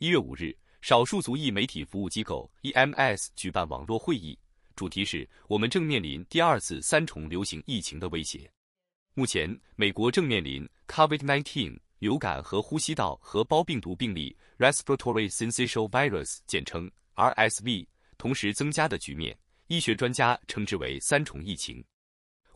一月五日，少数族裔媒体服务机构 EMS 举办网络会议，主题是我们正面临第二次三重流行疫情的威胁。目前，美国正面临 COVID-19 流感和呼吸道合胞病毒病例 （Respiratory Syncytial Virus，简称 RSV） 同时增加的局面。医学专家称之为“三重疫情”。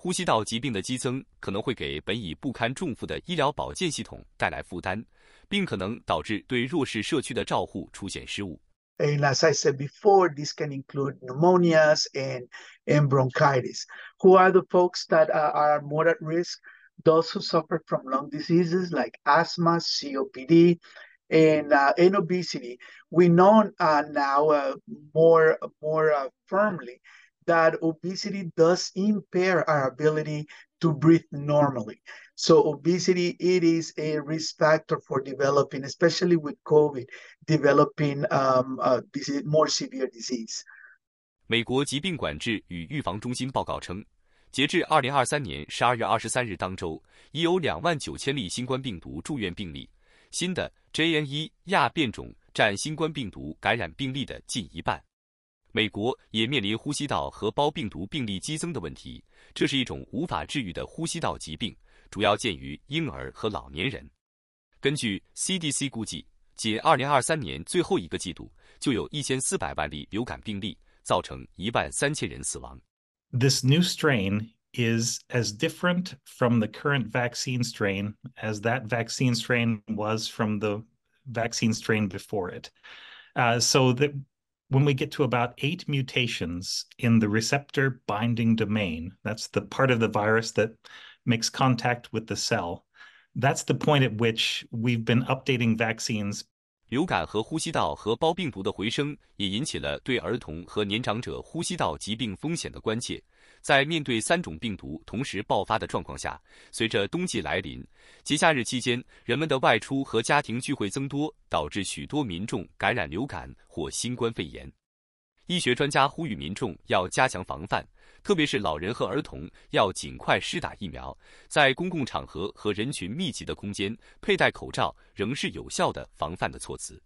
呼吸道疾病的激增可能会给本已不堪重负的医疗保健系统带来负担，并可能导致对弱势社区的照护出现失误。And as I said before, this can include pneumonias and, and bronchitis. Who are the folks that uh, are more at risk? Those who suffer from lung diseases like asthma, COPD, and, uh, and obesity. We know uh, now more, more firmly that obesity does impair our ability to breathe normally. So obesity, it is a risk factor for developing, especially with COVID, developing um, uh, disease, more severe disease. 美国疾病管制与预防中心报告称，截至二零二三年十二月二十三日当周，已有两万九千例新冠病毒住院病例，新的 JN 亚变种占新冠病毒感染病例的近一半。 美国也面临呼吸道合胞病毒病例激增的问题，这是一种无法治愈的呼吸道疾病，主要见于婴儿和老年人。根据 CDC 估计，仅2023年最后一个季度就有一千四百万例流感病例，造成一万三千人死亡。This new strain is as different from the current vaccine strain as that vaccine strain was from the vaccine strain before it. Uh, so that when we get to about eight mutations in the receptor binding domain, that's the part of the virus that makes contact with the cell. That's the point at which we've been updating vaccines. 流感和呼吸道合胞病毒的回升也引起了对儿童和年长者呼吸道疾病风险的关切。在面对三种病毒同时爆发的状况下，随着冬季来临，节假日期间人们的外出和家庭聚会增多，导致许多民众感染流感或新冠肺炎。医学专家呼吁民众要加强防范，特别是老人和儿童要尽快施打疫苗。在公共场合和人群密集的空间，佩戴口罩仍是有效的防范的措辞。